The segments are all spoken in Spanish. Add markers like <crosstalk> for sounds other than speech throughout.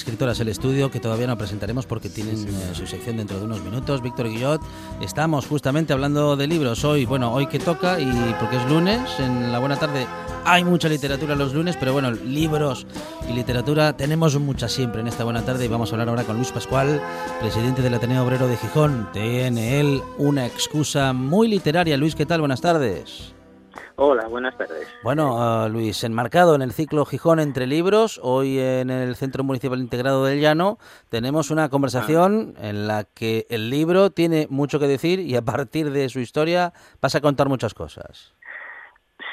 Escritoras el estudio que todavía no presentaremos porque tienen eh, su sección dentro de unos minutos. Víctor Guillot, estamos justamente hablando de libros hoy, bueno, hoy que toca y porque es lunes, en la buena tarde hay mucha literatura los lunes, pero bueno, libros y literatura tenemos mucha siempre en esta buena tarde y vamos a hablar ahora con Luis Pascual, presidente del Ateneo Obrero de Gijón. Tiene él una excusa muy literaria. Luis, ¿qué tal? Buenas tardes. Hola, buenas tardes. Bueno, ah, Luis, enmarcado en el ciclo Gijón entre libros, hoy en el Centro Municipal Integrado del Llano tenemos una conversación ah. en la que el libro tiene mucho que decir y a partir de su historia vas a contar muchas cosas.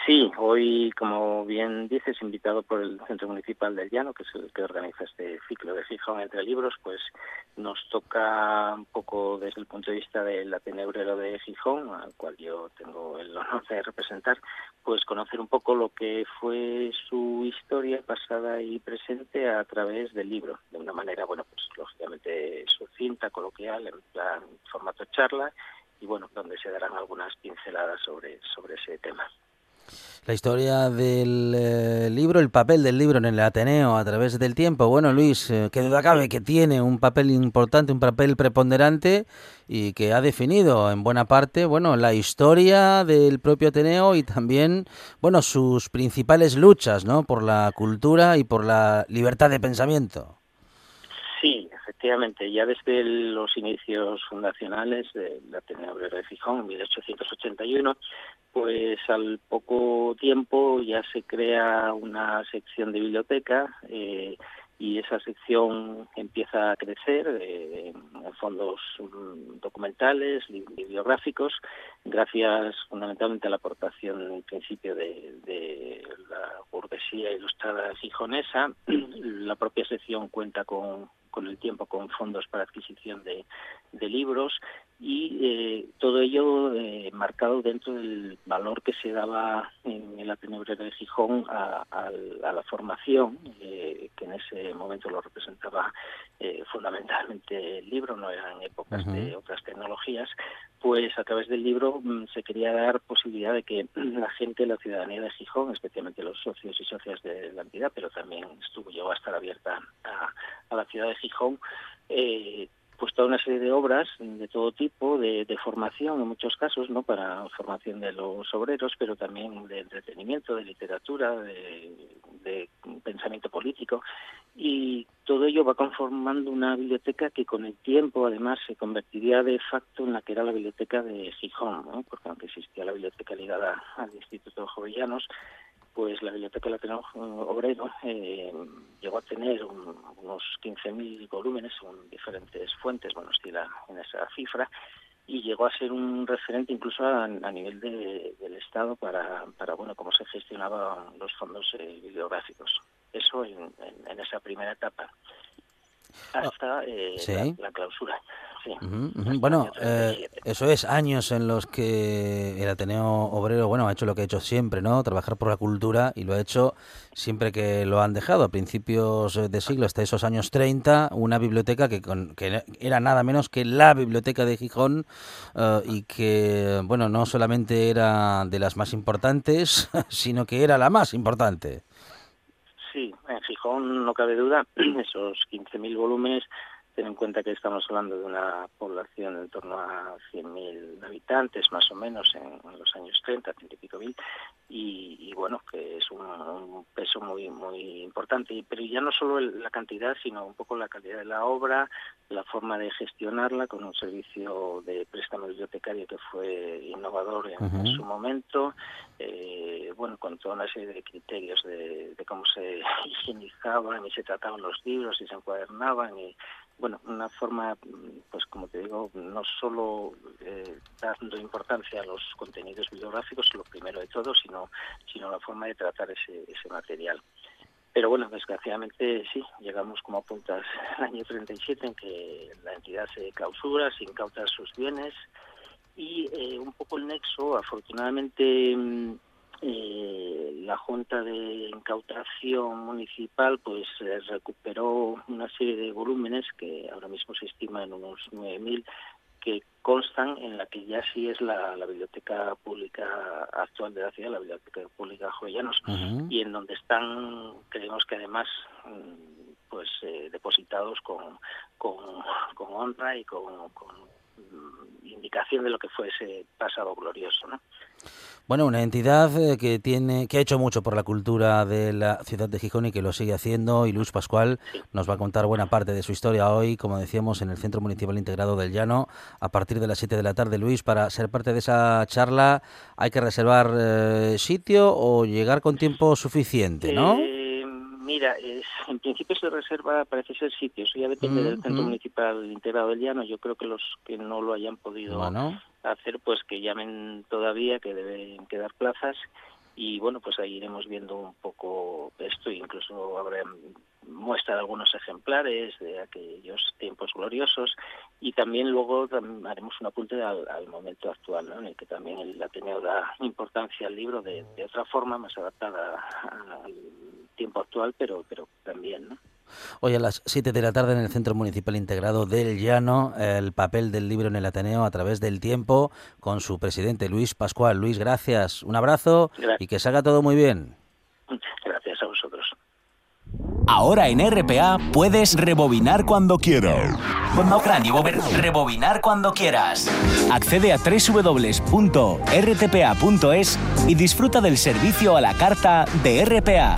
Sí, hoy, como bien dices, invitado por el Centro Municipal del Llano, que es el que organiza este ciclo de Gijón entre libros, pues nos toca un poco desde el punto de vista del Ateneo de Gijón, al cual yo tengo el honor de representar, pues conocer un poco lo que fue su historia pasada y presente a través del libro, de una manera, bueno, pues lógicamente sucinta, coloquial, en plan formato charla, y bueno, donde se darán algunas pinceladas sobre, sobre ese tema la historia del eh, libro, el papel del libro en el Ateneo a través del tiempo. Bueno, Luis, eh, que duda cabe que tiene un papel importante, un papel preponderante y que ha definido en buena parte, bueno, la historia del propio Ateneo y también, bueno, sus principales luchas, ¿no? Por la cultura y por la libertad de pensamiento. Sí, efectivamente, ya desde los inicios fundacionales del Ateneo Obrero de Fijón, en 1881, pues al poco tiempo ya se crea una sección de biblioteca eh, y esa sección empieza a crecer eh, en fondos mm, documentales, bibliográficos, gracias fundamentalmente a la aportación en principio de, la burguesía ilustrada gijonesa. <clears throat> La propia sección cuenta con con el tiempo con fondos para adquisición de, libros y eh, todo ello eh, marcado dentro del valor que se daba en el Ateneo de Gijón a, la formación, eh, que en ese momento lo representaba fundamentalmente el libro, no eran épocas de otras tecnologías, pues a través del libro mm, se quería dar posibilidad de que <clears throat> la gente, la ciudadanía de Gijón, especialmente los socios y socias de la entidad, pero también estuvo llegó a estar abierta a, la ciudad de Gijón, eh, pues toda una serie de obras de todo tipo, de, formación en muchos casos, no para formación de los obreros, pero también de entretenimiento, de literatura, de, pensamiento político, y todo ello va conformando una biblioteca que con el tiempo además se convertiría de facto en la que era la biblioteca de Gijón, porque aunque existía la biblioteca ligada al Instituto de Jovellanos, pues la Biblioteca Lateral Obrero eh, llegó a tener unos 15.000 volúmenes según diferentes fuentes, bueno, estila en esa cifra, y llegó a ser un referente incluso a, nivel del Estado para, para, bueno, cómo se gestionaban los fondos eh, bibliográficos. Eso en, esa primera etapa, hasta eh, la, clausura. sí. Bueno, eh, eso es, años en los que el Ateneo Obrero, bueno, ha hecho lo que ha hecho siempre, ¿no? Trabajar por la cultura y lo ha hecho siempre que lo han dejado, a principios de siglo, hasta esos años 30, una biblioteca que, que era nada menos que la biblioteca de Gijón eh, y que, bueno, no solamente era de las más importantes, <laughs> sino que era la más importante. Sí, en Gijón no cabe duda, <clears throat> esos 15.000 volúmenes ten en cuenta que estamos hablando de una población en torno a 100.000 habitantes, más o menos, en, los años 30, 30 y pico mil, y, bueno, que es un, peso muy muy importante. Pero ya no solo la cantidad, sino un poco la calidad de la obra, la forma de gestionarla con un servicio de préstamo bibliotecario que fue innovador en, su momento, eh, bueno, con toda una serie de criterios de, de cómo se <laughs> higienizaban y se trataban los libros y se encuadernaban y bueno, una forma, pues como te digo, no solo eh, dando importancia a los contenidos bibliográficos, lo primero de todo, sino, sino la forma de tratar ese, ese material. Pero bueno, desgraciadamente sí, llegamos como apuntas al año 37 en que la entidad se clausura, se incauta sus bienes y eh, un poco el nexo, afortunadamente mm, eh, la Junta de Incautación Municipal pues eh, recuperó una serie de volúmenes que ahora mismo se estima en unos 9.000 que constan en la que ya sí es la, biblioteca pública actual de la ciudad, la biblioteca pública Jovellanos, y en donde están, creemos que además mm, pues eh, depositados con, con, honra y con, con indicación de lo que fue ese pasado glorioso, ¿no? Bueno, una entidad eh, que tiene, que ha hecho mucho por la cultura de la ciudad de Gijón y que lo sigue haciendo. Y Luis Pascual nos va a contar buena parte de su historia hoy, como decíamos, en el Centro Municipal Integrado del Llano, a partir de las 7 de la tarde. Luis, para ser parte de esa charla, hay que reservar eh, sitio o llegar con tiempo suficiente, ¿no? Eh, mira, en principio se reserva, parece ser sitio. Eso ya depende del Centro Municipal Integrado del Llano. Yo creo que los que no lo hayan podido hacer pues que llamen todavía, que deben quedar plazas y bueno, pues ahí iremos viendo un poco esto, incluso habrá muestra de algunos ejemplares de aquellos tiempos gloriosos y también luego haremos un apunte al, momento actual, en el que también el Ateneo da importancia al libro de, de otra forma, más adaptada al tiempo actual, pero, pero también, ¿no? Hoy a las 7 de la tarde en el Centro Municipal Integrado del Llano, el papel del libro en el Ateneo a través del tiempo con su presidente Luis Pascual. Luis, gracias, un abrazo y que salga todo muy bien. Gracias a vosotros. Ahora en RPA puedes rebobinar cuando quieras. Rebobinar cuando quieras. Accede a www.rtpa.es y disfruta del servicio a la carta de RPA.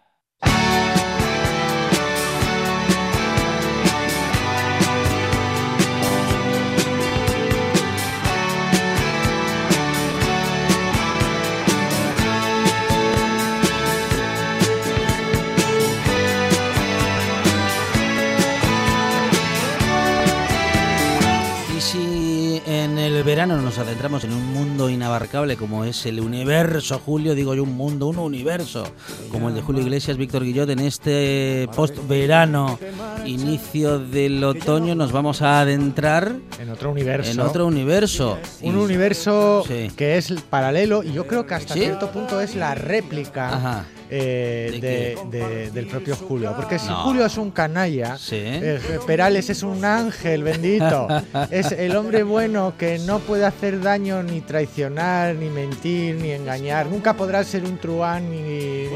Verano nos adentramos en un mundo inabarcable como es el universo, Julio, digo yo un mundo, un universo, como el de Julio Iglesias, Víctor Guillot, en este post-verano, inicio del otoño, nos vamos a adentrar en otro universo. En otro universo. Un universo que es paralelo y yo creo que hasta cierto punto es la réplica. Ajá eh, del propio Julio. Porque si Julio es un canalla, eh, Perales es un ángel bendito, <laughs> es el hombre bueno que no puede hacer daño ni traicionar, ni mentir, ni engañar. Nunca podrá ser un truán ni,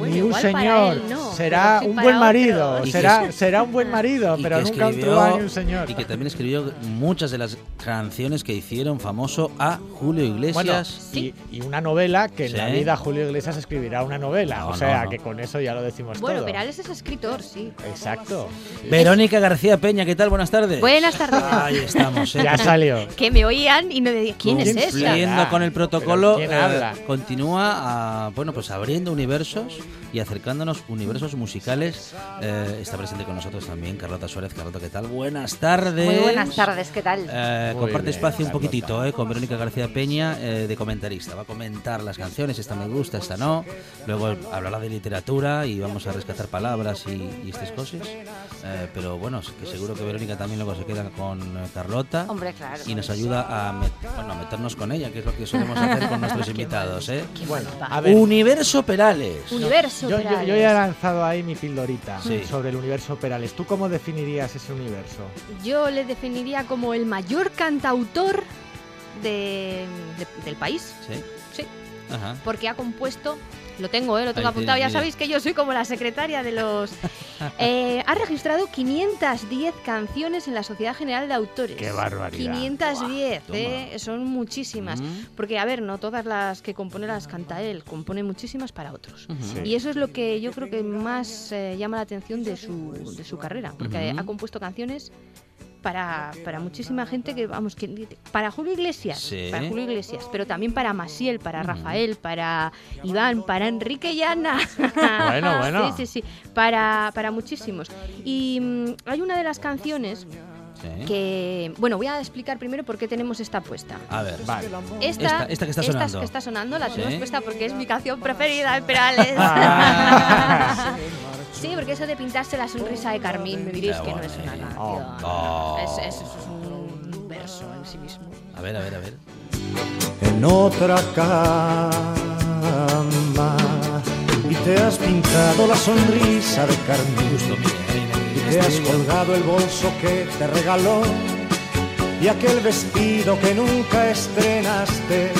ni un señor. será un buen marido, será, será un buen marido, pero nunca un truán ni un señor. Y que también escribió muchas de las canciones que hicieron famoso a Julio Iglesias. y, una novela que en la vida Julio Iglesias escribirá una novela o sea, que con eso ya lo decimos bueno, todo. Bueno, Perales es escritor, sí. Exacto. Verónica García Peña, ¿qué tal? Buenas tardes. Buenas tardes. Ahí estamos. ¿eh? Ya salió. Que me oían y no me decían, ¿quién es esa? Cumpliendo con el protocolo, ¿quién habla? Eh, continúa, a, bueno, pues abriendo universos y acercándonos universos musicales. Eh, está presente con nosotros también Carlota Suárez. Carlota, ¿qué tal? Buenas tardes. Muy buenas tardes, ¿qué tal? Eh, comparte espacio un poquitito eh, con Verónica García Peña eh, de comentarista. Va a comentar las canciones, esta me gusta, esta no. Luego hablará de literatura y vamos a rescatar palabras y, y estas cosas. Eh, pero bueno, que seguro que Verónica también luego se queda con eh, Carlota. Hombre, claro. Y nos ayuda a, met bueno, a meternos con ella, que es lo que solemos hacer con <laughs> nuestros invitados. ¿eh? Bueno, a ver. Universo Perales. Universo yo, Perales. Yo, yo, ya he lanzado ahí mi pildorita sí. sobre el universo Perales. ¿Tú cómo definirías ese universo? Yo le definiría como el mayor cantautor de, de, del país. Sí. Sí. Ajá. Porque ha compuesto lo tengo, ¿eh? lo tengo Ahí apuntado. Ya sabéis que yo soy como la secretaria de los. <laughs> Eh, ha registrado 510 canciones en la Sociedad General de Autores. ¡Qué barbaridad! 510, ¿eh? son muchísimas. Mm. Porque, a ver, no todas las que compone las canta él, compone muchísimas para otros. Uh -huh. sí. Y eso es lo que yo creo que más eh, llama la atención de su, de su carrera. Porque uh -huh. ha compuesto canciones para, para muchísima gente que, vamos, que para Julio Iglesias, sí. para Julio Iglesias, pero también para Masiel, para Rafael, para Iván, para Enrique y Ana. <laughs> Bueno, <laughs> bueno. Sí, sí, sí, para, para muchísimos. Y mmm, hay una de las canciones Sí. que bueno voy a explicar primero por qué tenemos esta puesta a ver vale. esta, esta, esta que está sonando. esta que está sonando la tenemos ¿Sí? puesta porque es mi canción preferida de Perales. Ah. <laughs> sí porque eso de pintarse la sonrisa de Carmín me diréis que no es una canción. Oh. es, es, es, un verso en sí mismo. A ver a ver a ver. En otra cama y te has pintado la sonrisa de Carmín. Justo, te has colgado el bolso que te regaló y aquel vestido que nunca estrenaste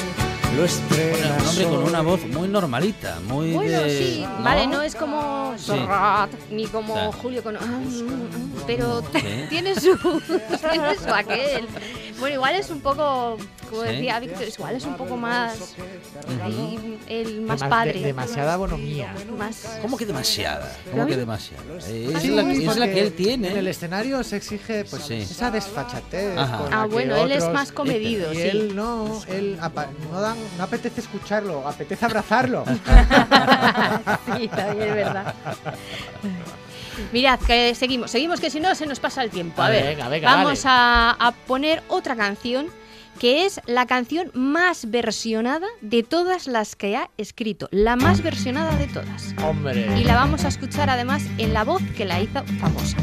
lo estrenas bueno, un hombre con una voz muy normalita, muy bueno, de, sí, ¿no? vale, no es como Sí. Serrat, ni como Claro. Julio con ah, mm, mm, pero Sí. <laughs> tiene su <laughs> tiene su aquel. Bueno, igual es un poco, como Sí. decía Víctor, igual es un poco más ahí, el más Demas- padre. de- demasiada bonomía. más ¿Cómo que demasiada? ¿Cómo que demasiada? Eh, es, Sí, la, que- es la porque que él tiene. En el escenario se exige pues, Sí. esa desfachatez. Ajá. con Ah, que bueno, él es otros- más comedido, y sí. él no, él apa- no, da- no apetece escucharlo, apetece abrazarlo. <laughs> sí, también es verdad. <laughs> Mirad, que seguimos, seguimos que si no se nos pasa el tiempo. A ver, venga, venga, vamos a, a poner otra canción que es la canción más versionada de todas las que ha escrito, la más versionada de todas. Hombre. Y la vamos a escuchar además en la voz que la hizo famosa.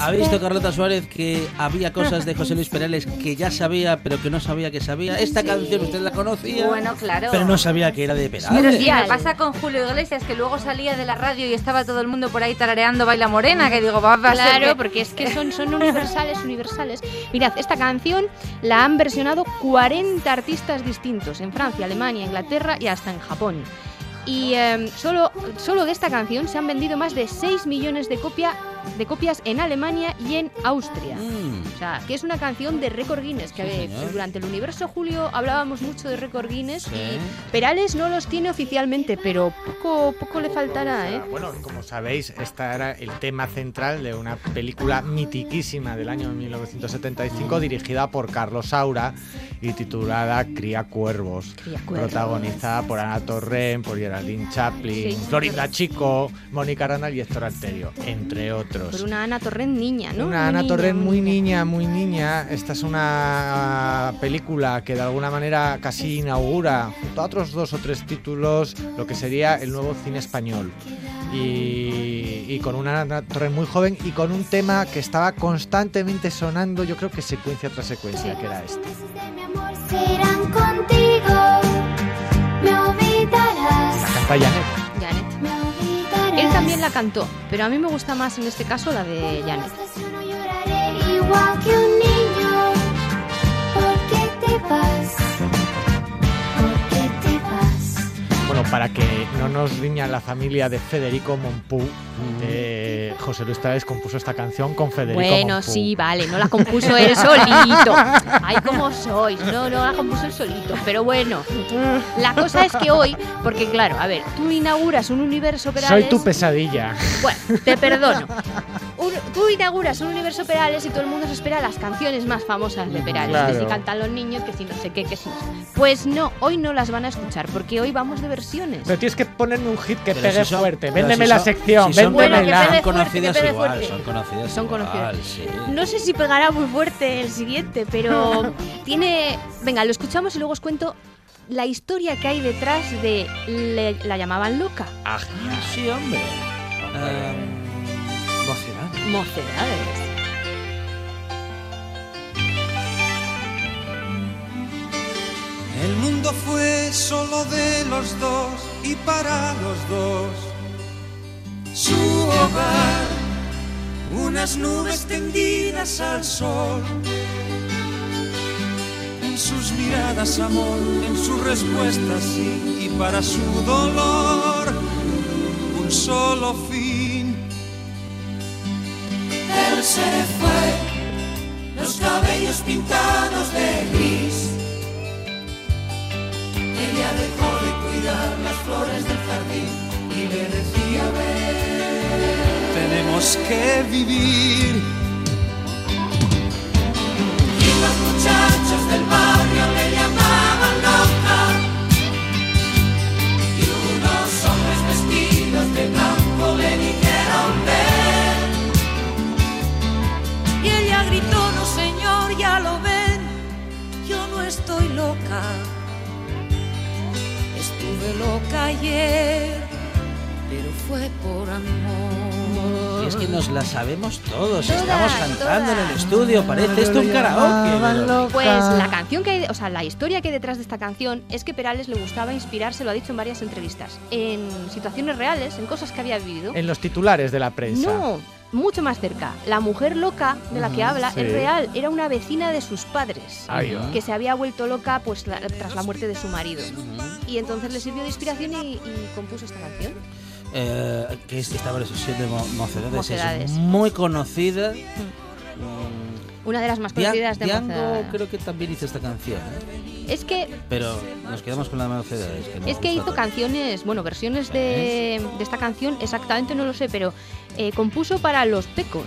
¿Ha visto Carlota Suárez que había cosas de José Luis Perales que ya sabía, pero que no sabía que sabía? Esta canción usted la conocía, Bueno, claro. pero no sabía que era de Perales. Pero sí, me pasa con Julio Iglesias, que luego salía de la radio y estaba todo el mundo por ahí tarareando Baila Morena, que digo, va, va a ser Claro, que- porque es que son, son universales, universales. Mirad, esta canción la han versionado 40 artistas distintos en Francia, Alemania, Inglaterra y hasta en Japón. Y eh, solo, solo de esta canción se han vendido más de 6 millones de, copia, de copias en Alemania y en Austria. Mm. O sea, que es una canción de récord Guinness, que Sí, eh, durante el universo Julio hablábamos mucho de récord Guinness Sí. y Perales no los tiene oficialmente, pero poco, poco le faltará, ¿eh? Bueno, como sabéis, este era el tema central de una película mitiquísima del año 1975 dirigida por Carlos Saura y titulada Cría Cuervos, Cría Cuervos. protagonizada por Ana Torrent, por Geraldine Chaplin, Sí. Florinda Chico, Mónica Randall y Héctor Alterio, entre otros. Por una Ana Torrent niña, ¿no? Una Muy Ana niña, Torrent muy niña. niña, muy niña. Esta es una película que de alguna manera casi inaugura, junto a otros dos o tres títulos, lo que sería el nuevo cine español. Y, y con una Ana Torrent muy joven y con un tema que estaba constantemente sonando, yo creo que secuencia tras secuencia, que era este. de mi amor serán contigo. Me olvidarás. Canta. Janet. Él también la cantó, pero a mí me gusta más en este caso la de Janet. Bueno, para que no nos riña la familia de Federico Monpú, eh, José Luis Tavares compuso esta canción con Federico Bueno, Monpú. sí, vale, no la compuso él solito. Ay, cómo sois. No, no la compuso él solito. Pero bueno, la cosa es que hoy, porque claro, a ver, tú inauguras un universo Perales. Soy tu pesadilla. Bueno, te perdono. Un- tú inauguras un universo Perales y todo el mundo se espera las canciones más famosas de Perales. Que Claro. si cantan los niños, que si no sé qué, que si no sé. Pues no, hoy no las van a escuchar, porque hoy vamos de versiones. Pero tienes que ponerme un hit que Pero pegue si son- fuerte. pero Véndeme si la son- sección, si son- Bueno, que véndemela. pegue Son fuerte, conocidas que pegue igual, fuerte. son conocidas Son igual, conocidas. sí. No sé si pegará muy fuerte el siguiente, pero <laughs> tiene. Venga, lo escuchamos y luego os cuento la historia que hay detrás de le- la llamaban loca. Ah, sí, hombre. Em, Mocedades. El mundo fue solo de los dos y para los dos. Su hogar, unas nubes tendidas al sol. En sus miradas amor, en sus respuestas sí, y para su dolor un solo fin. Él se fue, los cabellos pintados de gris. Ella dejó de cuidar las flores del jardín y le decía. Tenemos que vivir. Y los muchachos del barrio le llamaban loca. Estoy loca. Estuve loca ayer, pero fue por amor. Y es que nos la sabemos todos, Todas, estamos cantando en el estudio, parece esto un karaoke. Pues la canción que hay, o sea, la historia que hay detrás de esta canción es que Perales le gustaba inspirarse, lo ha dicho en varias entrevistas, en situaciones reales, en cosas que había vivido. En los titulares de la prensa. No, mucho más cerca. La mujer loca de la que Ujú, habla sí. es real, era una vecina de sus padres. Va. Que se había vuelto loca pues la- tras la muerte de su marido. Y entonces le sirvió de inspiración y, y compuso esta canción. Eh, que es esta versión de Mo- Mocedades, Mocedades. es muy conocida. Una de las más Dia- conocidas de Mocedades. creo que también hizo esta canción, ¿eh? Es que pero nos quedamos con la de Mocedades. Que nos Es que hizo tanto. canciones, bueno, versiones de, de esta canción, exactamente no lo sé, pero eh, compuso para Los Pecos,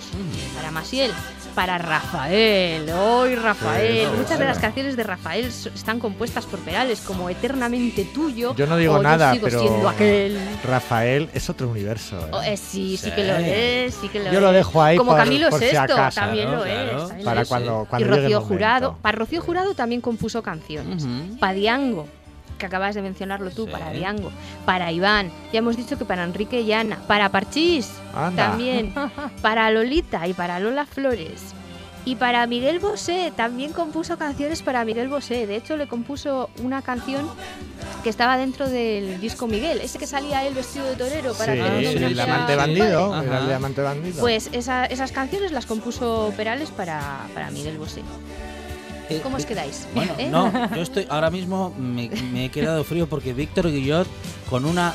para Masiel, para Rafael, hoy Rafael. Sí, Muchas de las canciones de Rafael están compuestas por Perales, como Eternamente Tuyo. Yo no digo o nada, Yo sigo pero siendo aquel. Rafael es otro universo. ¿eh? Oh, eh, sí, sí Sí. que lo es, sí que lo Yo es. lo dejo ahí Como por- Camilo por si también ¿no? lo Claro. es. también Para lo es. cuando, Y cuando el Rocío. Jurado. Para Rocío Jurado también compuso canciones. Ujú. Para Diango, que acabas de mencionarlo tú, Sí. para Diango. Para Iván, ya hemos dicho que para Enrique y Ana. Para Parchís, Anda. también. <laughs> para Lolita y para Lola Flores. Y para Miguel Bosé, también compuso canciones para Miguel Bosé. De hecho, le compuso una canción que estaba dentro del disco Miguel, ese que salía él vestido de torero para sí, que no sí, el amante bandido. el Ajá. diamante bandido. Pues esa- esas canciones las compuso Perales para, para Miguel Bosé. Eh, ¿Cómo os quedáis? Bueno, ¿Eh? no, <laughs> yo estoy ahora mismo me, me he quedado frío porque Víctor Guillot con una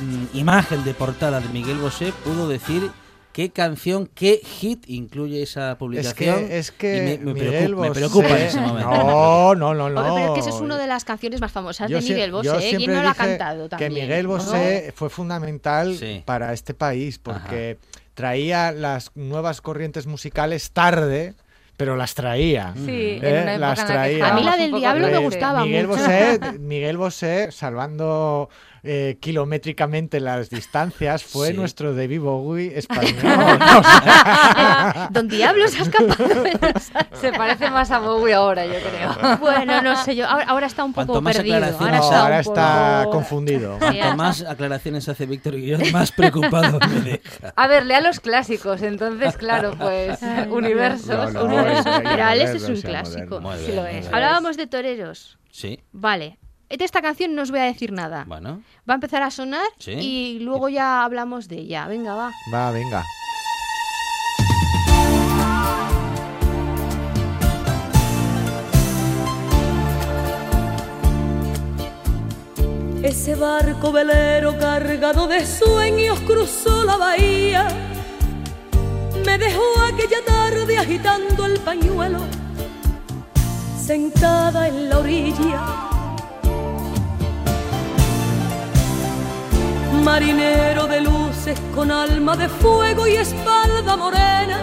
mm, imagen de portada de Miguel Bosé pudo decir qué canción, qué hit incluye esa es publicación. que, es que y me, preocupa, me Bosé- preocupa en ese momento. No, no, no, no. Hombre, pero es que esa es una de las canciones más famosas Yo de Miguel yo Bosé. ¿eh? ¿Quién no la ha cantado también? Que Miguel ¿no? Bosé fue fundamental Sí. para este país porque traía las nuevas corrientes musicales tarde, pero las traía. Sí, ¿eh? en una época las en la que traía. A mí la del diablo me gustaba Miguel mucho. Bosé, <laughs> Miguel Bosé, salvando eh, kilométricamente las distancias, fue Sí. nuestro David Bowie español. <laughs> <laughs> Don Diablo se ha escapado. de <laughs> Se parece más a Bowie ahora, yo creo. bueno, no sé yo. Ahora, ahora está un poco Cuanto más perdido. Ahora está, no, ahora un está poco- confundido. Cuanto más aclaraciones hace Víctor Guillot, más preocupado me deja. A ver, lea los clásicos, entonces, claro, pues, universos. No, no, Universos es- un clásico. Sí lo es. Hablábamos de toreros. Sí, Vale de esta canción no os voy a decir nada. Bueno. Va a empezar a sonar y luego ya hablamos de ella. Venga, va. Va, venga. Ese barco velero cargado de sueños cruzó la bahía. Me dejó aquella tarde agitando el pañuelo, sentada en la orilla Marinero de luces con alma de fuego y espalda morena,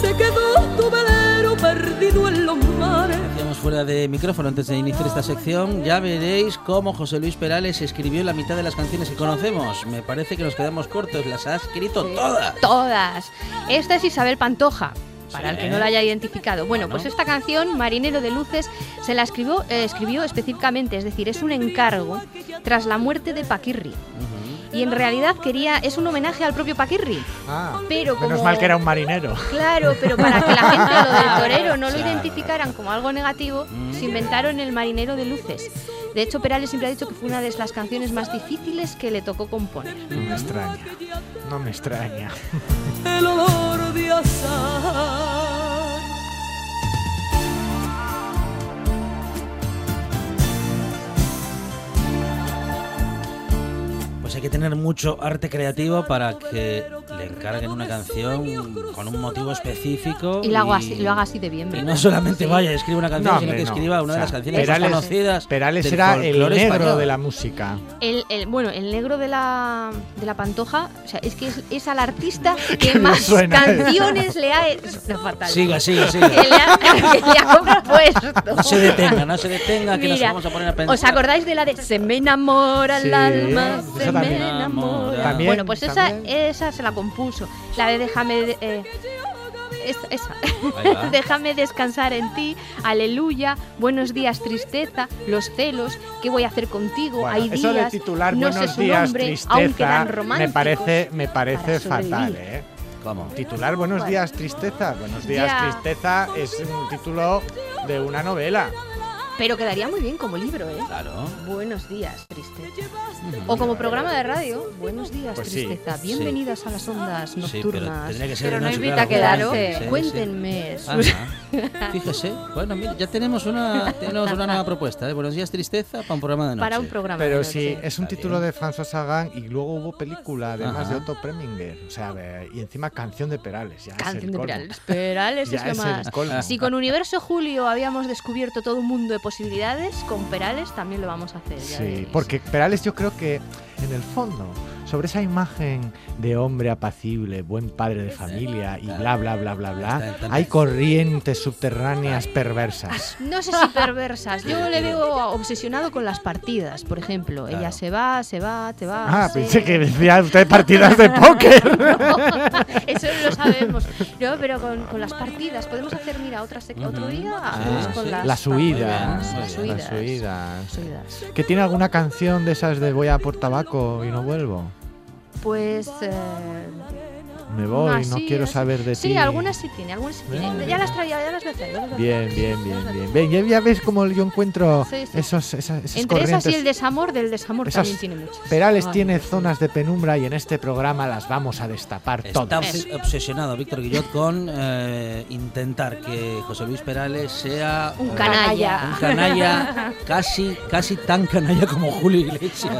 se quedó tu velero perdido en los mares fuera de micrófono antes de iniciar esta sección, ya veréis cómo José Luis Perales escribió la mitad de las canciones que conocemos. Me parece que nos quedamos cortos, las ha escrito todas. Todas. Esta es Isabel Pantoja. Para el que no la haya identificado. Bueno, pues esta canción, Marinero de Luces, se la escribió, eh, escribió específicamente, es decir, es un encargo tras la muerte de Paquirri y en realidad quería es un homenaje al propio Paquirri. Ah, pero menos mal que era un marinero. Claro, pero para que la gente lo del torero no lo identificaran como algo negativo, mm. se inventaron el marinero de luces. De hecho, Perales siempre ha dicho que fue una de las canciones más difíciles que le tocó componer. No me extraña, no me extraña. El olor de hay que tener mucho arte creativo para que le encarguen una canción con un motivo específico. Y lo, haga así, lo haga así de bien, Y no solamente vaya y escriba una canción, sino que escriba una de las canciones más conocidas. Perales era el negro de la música. El, bueno, el negro de la, de la pantoja, o sea, es que es, al artista <laughs> que más canciones le ha. No, fatal. Siga, siga, siga. <laughs> Que le ha, compuesto. No se detenga, no se detenga, que nos vamos a poner a pensar. ¿Os acordáis de la de Se me enamora el alma? Se me enamora. bueno, pues esa, esa se la compuso. La de Déjame. Eh, esa. <laughs> Déjame descansar en ti, aleluya, buenos días tristeza, los celos, ¿qué voy a hacer contigo? Hay días, eso de titular no buenos sé días nombre, tristeza me parece me parece fatal, ¿eh? ¿Cómo? Titular Buenos días tristeza, Buenos días tristeza es un título de una novela. Pero quedaría muy bien como libro, ¿eh? Claro. Buenos días, tristeza. O como programa de radio, Buenos días, pues tristeza. Bienvenidos a las ondas nocturnas. pero, no invita a quedarse. Cuéntenme. Fíjese. Bueno, mira, ya tenemos una, tenemos una nueva propuesta. ¿eh? Buenos días, tristeza, para un programa de noche. Para un programa Pero de sí, es un título de François Sagan y luego hubo película, además de Otto Preminger. O sea, y encima canción de Perales. canción de Perales. Perales es <laughs> lo más. Si con Universo Julio habíamos descubierto todo un mundo de posibilidades, con Perales también lo vamos a hacer. sí, porque Perales yo creo que en el fondo sobre esa imagen de hombre apacible, buen padre de familia y bla, bla, bla, bla, bla, hay corrientes subterráneas perversas. No sé si perversas. Yo le veo obsesionado con las partidas, por ejemplo. Ella se va, se va, te va. Ah, pensé que decía usted partidas de <laughs> póker. eso no lo sabemos. No, pero con, las partidas. Podemos hacer, mira, otra otro día. Ah, con las, huidas. Las huidas. ¿Que tiene alguna canción de esas de voy a por tabaco y no vuelvo? Pues eh, me voy, no quiero saber de ti. Sí, algunas sí tiene, algunas sí tiene. Ya las traía, ya las voy Bien, bien, bien, bien. ya, ya, ves cómo yo encuentro esos, esas, Entre esas y el desamor, del desamor también tiene muchas. Perales tiene zonas de penumbra y en este programa las vamos a destapar todas. Está obsesionado Víctor Guillot con eh, intentar que José Luis Perales sea un canalla. Un canalla casi, casi tan canalla como Julio Iglesias.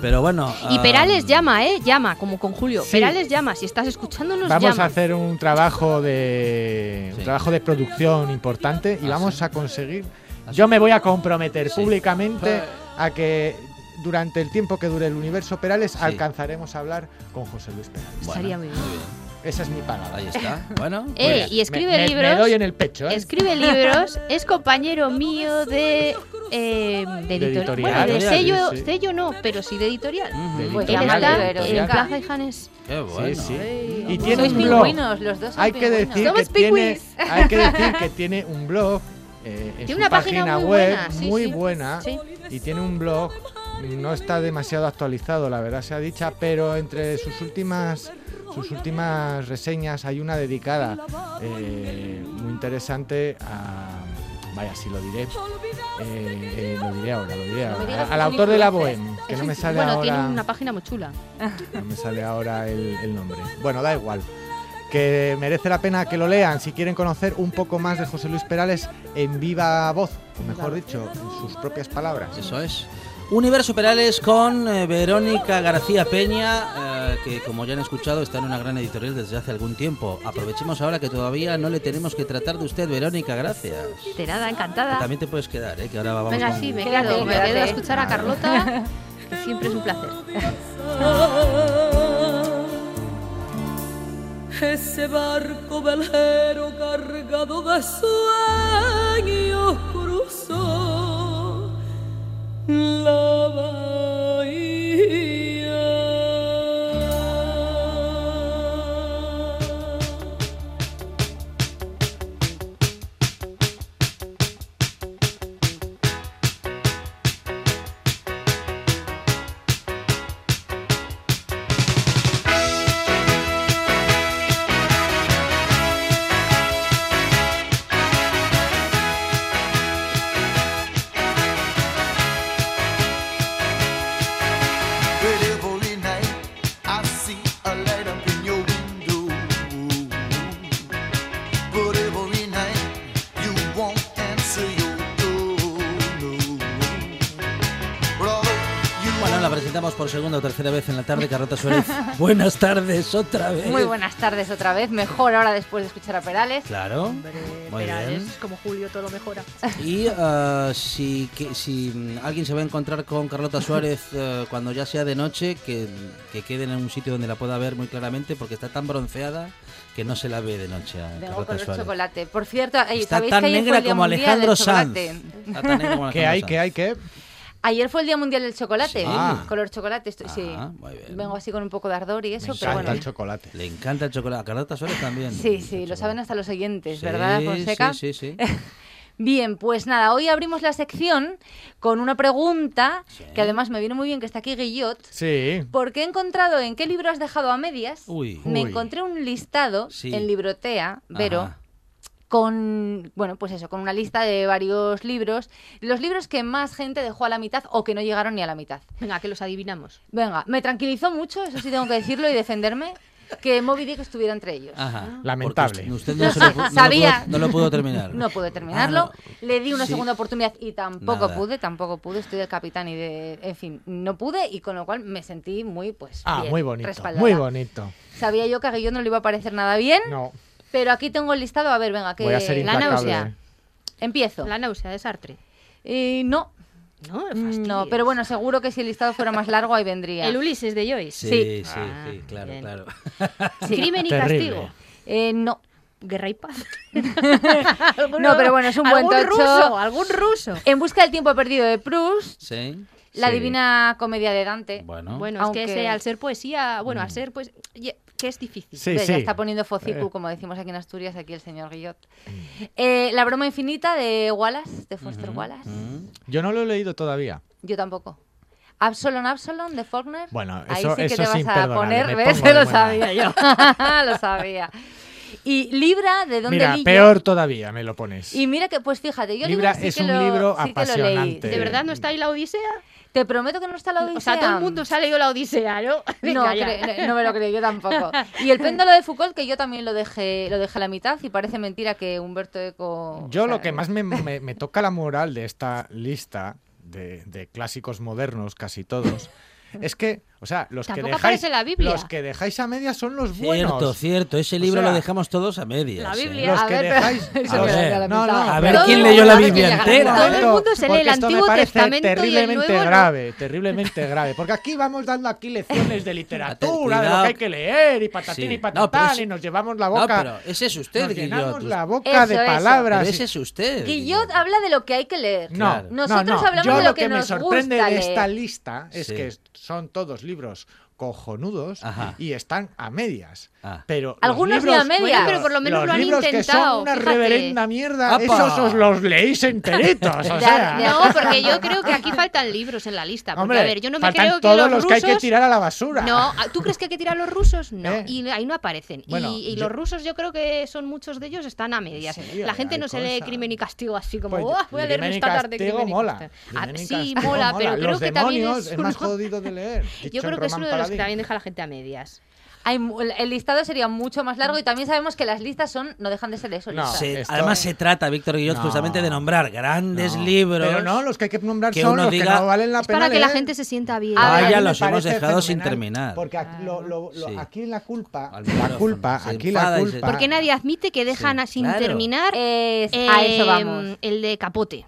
Pero bueno. Y Perales llama, ¿eh? Llama, como con Julio. Perales llama, si estás escuchándonos, vamos a hacer un trabajo de un trabajo de producción importante y ah, vamos a conseguir. Ah, yo me voy a comprometer públicamente a que durante el tiempo que dure el universo Perales alcanzaremos a hablar con José Luis Perales. Estaría muy bien. Esa es mi palabra. Ahí está. <laughs> Bueno. Eh, y escribe libros. Me, doy en el pecho. ¿eh? Escribe <laughs> libros. es compañero mío de eh, de, editorial. Bueno, de sello, sello no, pero sí de editorial. Pues él está en Plaza y Janes. Qué bueno. Sí, sí. Y tiene un blog. los dos hay que decir que tiene, hay que decir que tiene un blog eh, en tiene su una página, muy web buena, sí, muy buena y tiene un blog no está demasiado actualizado, la verdad sea dicha, pero entre sus últimas sus últimas reseñas hay una dedicada eh, muy interesante a vaya, si lo diré, eh, eh, lo diré ahora, lo diré ahora. Al autor de la Bohème, que no me sale bueno, ahora. Bueno, tiene una página muy chula. <laughs> No me sale ahora el, nombre. Bueno, da igual. Que merece la pena que lo lean si quieren conocer un poco más de José Luis Perales en viva voz, o mejor dicho, en sus propias palabras. Eso es. Universo Perales con eh, Verónica García Peña, eh, que como ya han escuchado está en una gran editorial desde hace algún tiempo. Aprovechemos ahora que todavía no le tenemos que tratar de usted, Verónica, gracias. De nada, encantada. también te puedes quedar, ¿eh? que ahora vamos Venga, sí, me quedo, me quedo a escuchar a Carlota, <laughs> que siempre es un placer. <laughs> Ese barco velero cargado de sueños la <laughs> buenas tardes otra vez. Muy buenas tardes otra vez. Mejor ahora después de escuchar a Perales. Claro. Perales, como Julio, todo mejora. Y uh, <laughs> si, que, si alguien se va a encontrar con Carlota Suárez uh, <laughs> cuando ya sea de noche, que, que quede en un sitio donde la pueda ver muy claramente, porque está tan bronceada que no se la ve de noche a Vengo con el chocolate. Por cierto, está tan negra como Alejandro Sanz. ¿Qué hay? ¿Qué hay? ¿Qué? Ayer fue el Día Mundial del Chocolate, color chocolate. sí. Vengo así con un poco de ardor y eso, Me pero encanta bueno. el chocolate. Le encanta el chocolate. A Carlota Suárez también. Sí, sí, lo saben hasta los oyentes, ¿verdad, Fonseca? Sí, sí, sí. <laughs> Bien, pues nada, hoy abrimos la sección con una pregunta que además me viene muy bien que está aquí Guillot. Sí. Porque he encontrado en qué libro has dejado a medias. Uy. Me Uy. encontré un listado Sí. en Librotea, Vero. Ajá. Con, bueno, pues eso, con una lista de varios libros. Los libros que más gente dejó a la mitad o que no llegaron ni a la mitad. Venga, que los adivinamos. Venga, me tranquilizó mucho, eso sí tengo que decirlo y defenderme, que Moby Dick estuviera entre ellos. Ajá. Lamentable. Porque usted no, se lo, <laughs> no lo sabía. pudo, no lo pudo terminar. No pude terminarlo. Ah, Le di una Sí. segunda oportunidad y tampoco Nada. pude, tampoco pude. Estoy del capitán y de. En fin, no pude y con lo cual me sentí muy, pues. Ah, bien, muy bonito. respaldada. Muy bonito. Sabía yo que a Guillón no le iba a parecer nada bien, No. Pero aquí tengo el listado. A ver, venga, que. Voy a ser la náusea. Empiezo. La náusea de Sartre. Eh, no. No, No, pero bueno, seguro que si el listado fuera más largo, ahí vendría. El Ulises de Joyce. Sí, Sí. sí, Ah, sí, claro, bien. claro. Sí. Crimen y Terrible. castigo. Eh, no. Guerra y paz. <laughs> No, pero bueno, es un buen ¿Algún tocho. ruso, algún ruso. En busca del tiempo perdido de Proust, Sí. la Sí. divina comedia de Dante. Bueno. Bueno, Aunque- es que ese, al ser poesía, bueno, al ser pues que es difícil. Sí, sí. Ya está poniendo focicu, Eh. como decimos aquí en Asturias, aquí el señor Guillot. Eh, la broma infinita de Wallace, de Foster Wallace. Mm. Yo no lo he leído todavía. Yo tampoco. Absalom Absalom de Faulkner. Bueno, Ahí eso- sí que eso te vas a poner, ¿ves? Lo buena. sabía yo. <laughs> lo sabía. Y Libra de Don Mira, peor todavía me lo pones. Y mira que, pues fíjate, yo Libra Libra sí es que un lo, libro sí apasionante. ¿De verdad no está ahí la Odisea? Te prometo que no está la Odisea. O sea, todo el mundo se ha leído la Odisea, <laughs> ¿no? No, me lo creo, yo tampoco. <laughs> Y el péndulo de Foucault, que yo también lo dejé, lo dejé a la mitad, y parece mentira que Humberto Eco... Yo o sea, lo que más me, me- me toca la moral de esta lista de, de clásicos modernos, casi todos, <laughs> es que, o sea, los que dejáis la Biblia. los que dejáis a medias son los buenos. Cierto, cierto. Ese libro sea, lo dejamos todos a medias. la ¿eh? Biblia. Los A que ver, dejáis <laughs> a ver, no, no, A ver quién leyó la que Biblia entera. Todo el mundo se lee el me Antiguo parece Testamento y el terriblemente ¿no? grave, terriblemente grave, porque aquí vamos dando aquí lecciones de <laughs> literatura, de lo que hay que leer y patatín Sí. y No, patatán pero ese- y nos llevamos la No, boca, pero ese es usted, nos llenamos Guillot. la boca Eso, de eso. palabras. Pero y- ese es usted. Guillot habla de lo que hay que leer. No, no, Nosotros no. hablamos Yo de lo lo que, que me nos sorprende gusta de esta lista es que son todos libros cojonudos Ajá. y están a medias. Ah. Pero Algunos ni libros, a medias. Bueno, pero por lo menos los lo han libros que intentado, son una fíjate. reverenda mierda, ¡Apa! esos os los leéis enteritos. O <laughs> sea. No, porque yo creo que aquí faltan libros en la lista. Porque, Hombre, a ver, yo no me faltan creo que todos los, los rusos... que hay que tirar a la basura. No, ¿tú crees que hay que tirar a los rusos? No, ¿Eh? y ahí no aparecen. Y- Bueno, y, yo- los rusos yo creo que son muchos de ellos están a medias. Sí, la gente no se lee crimen y castigo así como, Pues, "Buah, voy a leer Crimen y esta tarde Castigo crimen y mola. castigo". Ah, y sí, Castigo mola, pero creo que también es, es más jodido de leer. Yo creo que es uno de los que también deja a la gente a medias. El listado sería mucho más largo y también sabemos que las listas son no dejan de ser eso. además se trata, Víctor Guillot, justamente de nombrar grandes libros. Pero no, los que hay que nombrar son los que no valen la es pena para que la gente se sienta bien. Ah, ya los hemos dejado sin terminar. Porque aquí, aquí la culpa, la culpa, aquí la culpa. Porque nadie admite que dejan sin terminar a eso vamos. el de Capote.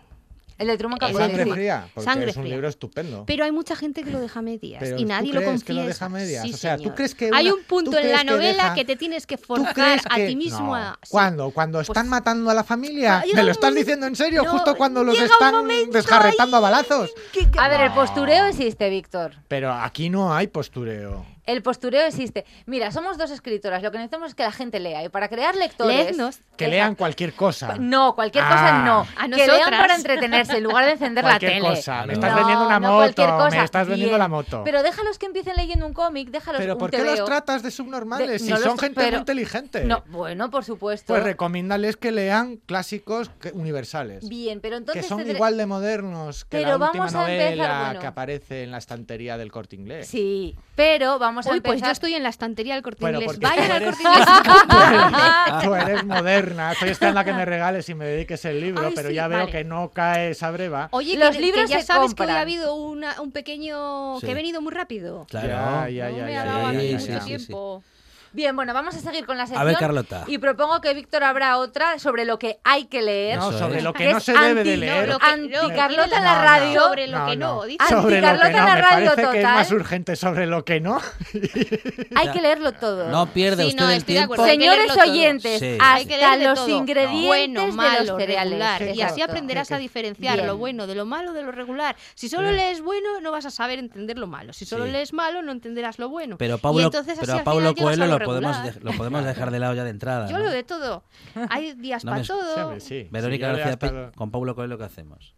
El de Truman Capote. Sangre fría, porque es un libro estupendo. Pero hay mucha gente que lo deja a medias y nadie lo confiesa. que lo deja a medias? o sea, ¿tú crees que hay un punto en la novela que, te tienes que forjar a ti mismo a... ¿Cuándo? ¿Cuando pues están matando a la familia? ¿Me lo estás diciendo en serio? Justo cuando los están desjarretando a balazos. A ver, el postureo existe, Víctor. Pero aquí no hay postureo. El postureo existe. Mira, somos dos escritoras. Lo que necesitamos es que la gente lea. Y para crear lectores. Que lean cualquier cosa. No, cualquier cosa no. A que lean para entretenerse en lugar de encender la tele. Cosa. Me estás vendiendo una moto. Me estás vendiendo la moto. Pero déjalos que empiecen leyendo un cómic. Déjalos Pero ¿por qué los tratas de subnormales? si son gente muy inteligente. No, bueno, por supuesto. Pues recomiéndales que lean clásicos universales. Bien, pero entonces. Que son igual de modernos que la última novela que aparece en la estantería del corte inglés. Sí, pero vamos Uy, pues yo estoy en la estantería del corte inglés. Vayan al corte inglés. <laughs> <laughs> tú, eres, moderna. Estoy esperando a que me regales y me dediques el libro, pero ya veo que no cae esa breva. Oye, los libros ya sabes que hoy ha habido un pequeño. que he venido muy rápido. Claro, ya, ya, ya. No me ha dado mucho tiempo. Bien, bueno, vamos a seguir con la sección. A ver, Carlota. Y propongo que Víctor abra otra sobre lo que hay que leer. No, sobre lo que no se debe de leer. No, anti Carlota en la radio. sobre lo que no. Dice. Sobre lo que no. Me parece que es más urgente sobre lo que no. <laughs> hay que leerlo todo. No pierde usted el tiempo. Señores oyentes, hasta los ingredientes bueno, malo, de los cereales. Y así aprenderás a diferenciar lo bueno de lo malo de lo regular. Si solo lees bueno, no vas a saber entender lo malo. Si solo lees malo, no entenderás lo bueno. Pero Paulo, pero a Paulo Coelho lo podemos, lo podemos dejar de lado ya de entrada. Yo lo de todo. Hay días para todo. Verónica García con Paulo Coelho, ¿qué hacemos?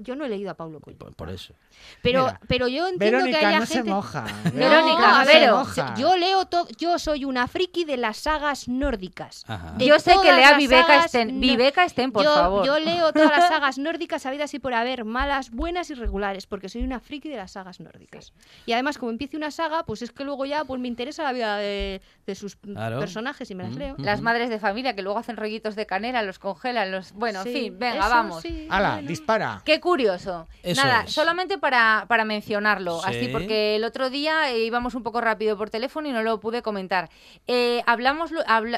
Yo no he leído a Paulo Coelho. Por, eso. Pero, pero yo entiendo que haya no gente... se moja. Verónica, no, yo leo todo. Yo soy una friki de las sagas nórdicas. yo sé que lea Viveca Sten. Viveca Sten, por favor. Yo leo todas las <laughs> sagas nórdicas sabidas y por haber, malas, buenas y regulares, porque soy una friki de las sagas nórdicas. Y además, como empiece una saga, pues es que luego ya pues me interesa la vida de, sus personajes y me las leo. Las madres de familia que luego hacen rollitos de canela, los congelan, los. Bueno, en fin, venga, vamos. ¡Hala! Dispara. ¿Qué curioso. Nada, solamente para, para mencionarlo, así porque el otro día eh, íbamos un poco rápido por teléfono y no lo pude comentar. Eh, hablamos,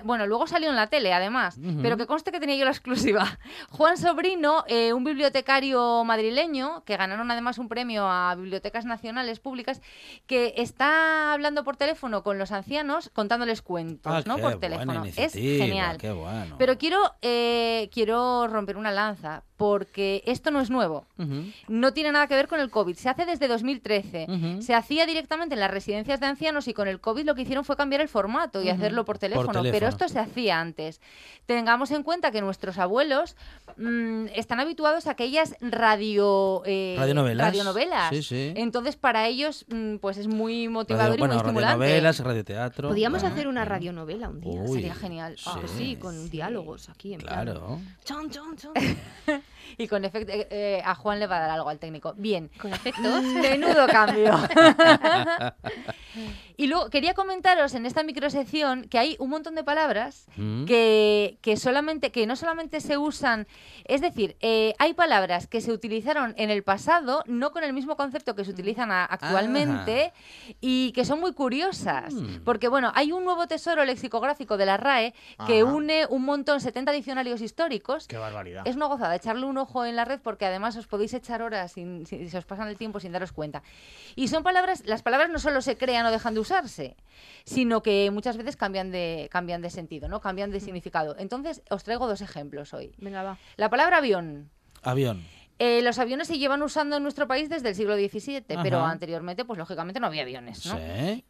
bueno, luego salió en la tele además, pero que conste que tenía yo la exclusiva. <laughs> Juan Sobrino, eh, un bibliotecario madrileño, que ganaron además un premio a bibliotecas nacionales públicas, que está hablando por teléfono con los ancianos contándoles cuentos, ah, ¿no? Por teléfono. Es genial. Pero quiero, quiero romper una lanza porque esto no es nuevo. No tiene nada que ver con el COVID. Se hace desde 2013. Se hacía directamente en las residencias de ancianos y con el COVID lo que hicieron fue cambiar el formato y hacerlo por teléfono, Pero esto se hacía antes. Tengamos en cuenta que nuestros abuelos mm, están habituados a aquellas radio, eh, radionovelas. radionovelas. Entonces, para ellos, mm, pues es muy motivador y muy estimulante. Radionovelas, radioteatro. Podríamos hacer una radionovela un día. Sería genial. Ah, sí, con diálogos aquí en Claro. Chon, chon, chon. <laughs> <laughs> y con efecto eh, eh, a Juan le va a dar algo al técnico. Bien. Con efectos. <laughs> Menudo cambio. <laughs> y luego quería comentaros en esta microsección que hay un montón de palabras mm. que, que, solamente que no solamente se usan, es decir, eh, hay palabras que se utilizaron en el pasado no con el mismo concepto que se utilizan actualmente y que son muy curiosas, mm. porque bueno, hay un nuevo tesoro lexicográfico de la RAE que une un montón 70 diccionarios históricos. Qué barbaridad. Es una gozada echarle un ojo en la red porque además os podéis echar horas sin, si, se os pasan el tiempo sin daros cuenta. Y son palabras, las palabras no solo se crean o dejan de usarse, sino que muchas veces cambian de, cambian de sentido, ¿no? Cambian de significado. Entonces, os traigo dos ejemplos hoy. Venga, va. La palabra avión. Avión. Eh, los aviones se llevan usando en nuestro país desde el siglo XVII, pero anteriormente, pues lógicamente no había aviones, ¿no?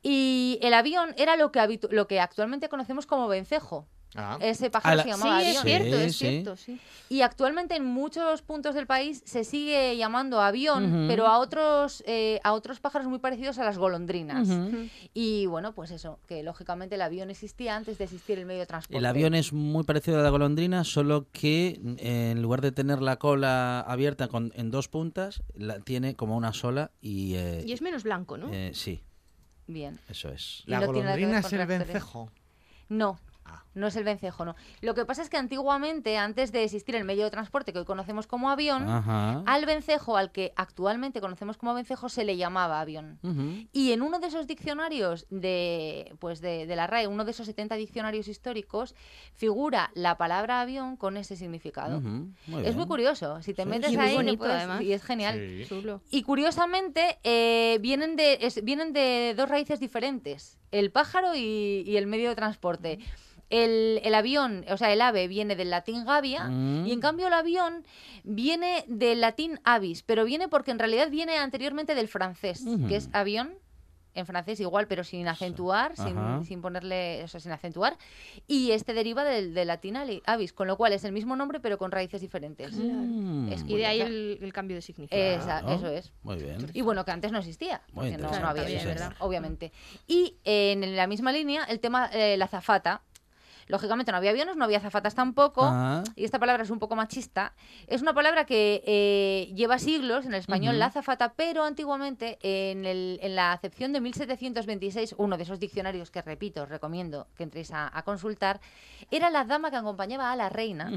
Y el avión era lo que, lo que actualmente conocemos como vencejo. Ah. Ese pájaro se llamaba sí, es cierto, es cierto, sí. Y actualmente en muchos puntos del país se sigue llamando avión, pero a otros eh, a otros pájaros muy parecidos a las golondrinas. Y bueno, pues eso, que lógicamente el avión existía antes de existir el medio de transporte. El avión es muy parecido a la golondrina, solo que en lugar de tener la cola abierta con, en dos puntas, la tiene como una sola y... Eh, y es menos blanco, ¿no? Eh, sí. Bien. Eso es. ¿La golondrina es el vencejo? No, no es el vencejo, no. Lo que pasa es que antiguamente, antes de existir el medio de transporte que hoy conocemos como avión, al vencejo, al que actualmente conocemos como vencejo, se le llamaba avión. Y en uno de esos diccionarios de, pues de, la RAE, uno de esos 70 diccionarios históricos, figura la palabra avión con ese significado. es muy curioso. Si te metes ahí, y es genial. Y curiosamente, eh, vienen, de, vienen de dos raíces diferentes. El pájaro y, el medio de transporte. El, avión, o sea, el ave viene del latín gavia y en mm. cambio el avión viene del latín avis, pero viene porque en realidad viene anteriormente del francés, que es avión en francés igual, pero sin acentuar, sin, sin, ponerle, o sea, sin acentuar. Y este deriva del, latín avis, con lo cual es el mismo nombre, pero con raíces diferentes. Mm. y de ahí el, cambio de significado. Eso es. Muy bien. Y bueno, que antes no existía, porque no, había, obviamente. Y en la misma línea, el tema, eh, la zafata, Lógicamente no había aviones, no había zafatas tampoco, ah. y esta palabra es un poco machista. Es una palabra que eh, lleva siglos en el español, la zafata, pero antiguamente en, el, en, la acepción de 1726, uno de esos diccionarios que repito, os recomiendo que entréis a, consultar, era la dama que acompañaba a la reina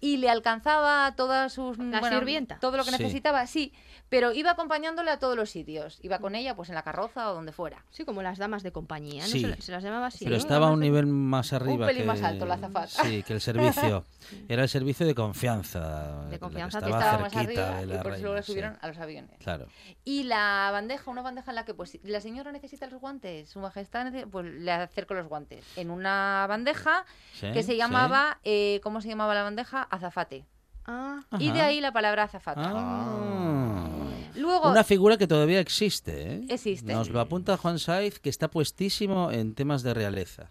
y le alcanzaba todas sus... La sirvienta. Todo lo que necesitaba, sí, pero iba acompañándole a todos los sitios. Iba con ella pues en la carroza o donde fuera. Sí, como las damas de compañía, ¿no? Se, las llamaba así. Pero estaba a un nivel más arriba más alto la azafata. Sí, que el servicio. <laughs> Era el servicio de confianza. De confianza que estaba, más arriba y por eso luego subieron a los aviones. Claro. Y la bandeja, una bandeja en la que pues la señora necesita los guantes, su majestad pues le acerco los guantes. En una bandeja que se llamaba, eh, ¿cómo se llamaba la bandeja? Azafate. Ah. Y de ahí la palabra azafata. Ah. Luego, Una figura que todavía existe. ¿eh? Existe. Nos lo apunta Juan Saiz, que está puestísimo en temas de realeza.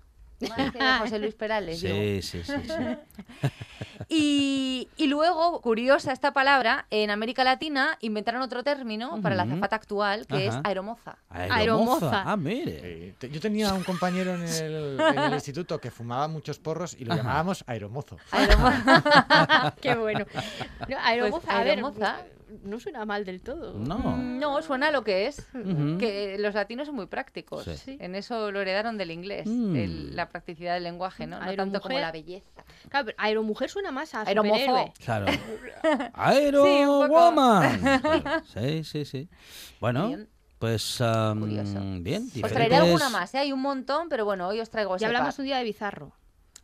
José Luis Perales. Sí, sí, sí. <laughs> y, y, luego, curiosa esta palabra, en América Latina inventaron otro término para la azafata actual, que es aeromoza. aeromoza. Ah, mire. yo tenía un compañero en el, en el, instituto que fumaba muchos porros y lo llamábamos aeromozo. Aeromoza. <laughs> Qué bueno. aeromoza, pues, aeromoza no suena mal del todo. No. No, suena lo que es. Que los latinos son muy prácticos. En eso lo heredaron del inglés, mm. la practicidad del lenguaje, ¿no? No tanto como la belleza. Claro, pero aeromujer suena más a superhéroe. Claro. <laughs> Aerowoman. <laughs> Sí, sí, sí. Bueno. Pues bien, Os traeré alguna más, ¿eh? hay un montón, pero bueno, hoy os traigo Ya hablamos un día de Bizarro.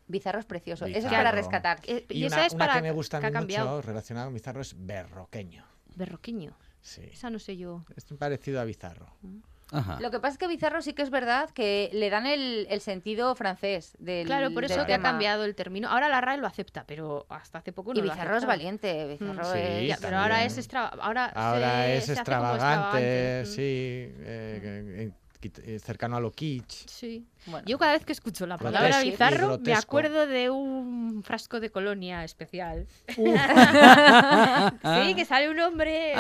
Bizarro es precioso. Eso es para rescatar. Eh, y, esa es para que me gusta mucho relacionado con Bizarro es berroqueño. Berroqueño. Sí. Esa no sé yo. Es parecido a Bizarro. Mm. Lo que pasa es que Bizarro sí que es verdad que le dan el, sentido francés del Claro, por eso que ha cambiado el término. Ahora la RAE lo acepta, pero hasta hace poco no Y Bizarro es valiente, Bizarro mm. es... pero ahora es, ahora, ahora es extravagante, sí, eh, eh, cercano a lo kitsch. Sí. Yo cada vez que escucho la palabra bizarro me acuerdo de un frasco de colonia especial. <laughs> sí, que sale un hombre...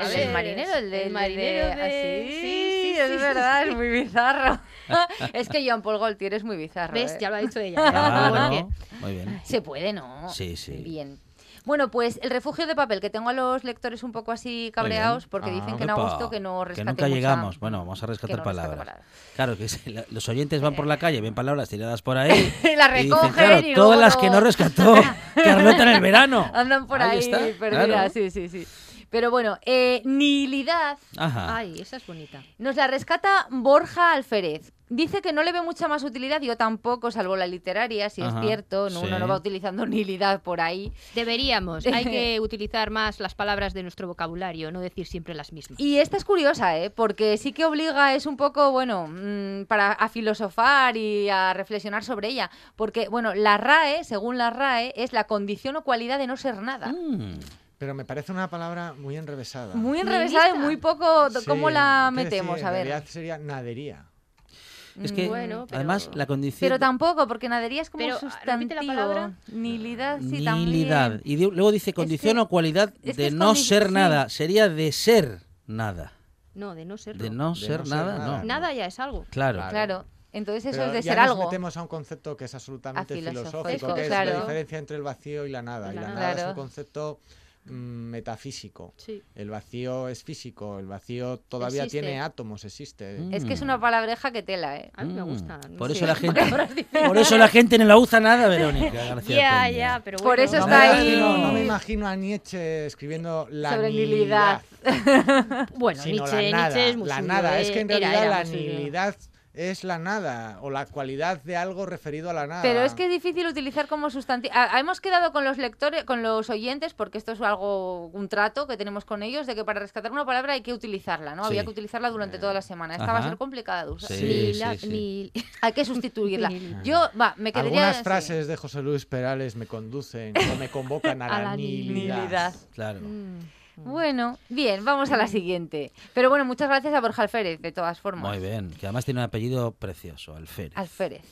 El marinero, el, de, marinero de... Sí, sí, es verdad, es muy bizarro. <laughs> es que Jean Paul Gaultier es muy bizarro. ¿Ves? ¿eh? Ya lo ha dicho ella. muy bien. Se puede, ¿no? Sí, sí. Bien. Bueno, pues el refugio de papel, que tengo a los lectores un poco así cabreados porque dicen que no ha gusto que no rescate Que nunca llegamos. Bueno, vamos a rescatar palabras. Claro, que los oyentes van por la calle, ven palabras tiradas por ahí. <laughs> y las recogen. Y todas las que no rescató <laughs> Carlota en el verano. Andan por ahí, perdidas, sí, sí, sí. Pero bueno, eh, nihilidad. Ay, esa es bonita. Nos la rescata Borja Alférez. Dice que no le ve mucha más utilidad, yo tampoco, salvo la literaria, si es cierto, uno no va utilizando nilidad por ahí. Deberíamos, hay que <laughs> utilizar más las palabras de nuestro vocabulario, no decir siempre las mismas. Y esta es curiosa, ¿eh? porque sí que obliga, es un poco, bueno, mm, para a filosofar y a reflexionar sobre ella, porque, bueno, la RAE, según la RAE, es la condición o cualidad de no ser nada. Mm. Pero me parece una palabra muy enrevesada. Muy enrevesada y muy poco... ¿Cómo la metemos? a ver. En realidad sería nadería. Es que, además, la condición... Pero tampoco, porque nadería es como pero, sustantivo. La palabra? Nilidad, sí, Nilidad. Y luego dice condición o cualidad de no ser nada. Sería de ser nada. No, de no ser De no, ser, nada, no. Nada ya es algo. Claro. Claro. Entonces eso es de ya ser nos metemos a un concepto que es absolutamente filosófico, que es la diferencia entre el vacío y la nada. y la nada es un concepto mm, metafísico. El vacío es físico, el vacío todavía tiene átomos, existe. Es que es una palabreja que tela, ¿eh? A mí me gusta. por, eso la <laughs> gente, por eso la gente no la usa nada, Verónica <laughs> Ya, ya, pero Por eso está ahí. no me imagino a Nietzsche escribiendo la Sobre nihilidad. <laughs> bueno, Nietzsche, la nada, Nietzsche es muy La nada, es que en realidad la nihilidad es la nada o la cualidad de algo referido a la nada. Pero es que es difícil utilizar como sustantivo. Hemos quedado con los lectores, con los oyentes, porque esto es algo, un trato que tenemos con ellos, de que para rescatar una palabra hay que utilizarla, ¿no? Había que utilizarla durante toda la semana. Esta va a ser complicada de usar. Sí, <laughs> Hay que sustituirla. <laughs> Yo, va, me quedaría... Algunas frases de José Luis Perales me conducen o me convocan a, la, <laughs> nihilidad. Claro. Mm. Bueno, bien, vamos a la <laughs> siguiente. Pero bueno, muchas gracias a Borja Alférez, de todas formas. Muy bien, que además tiene un apellido precioso, Alférez. Alférez.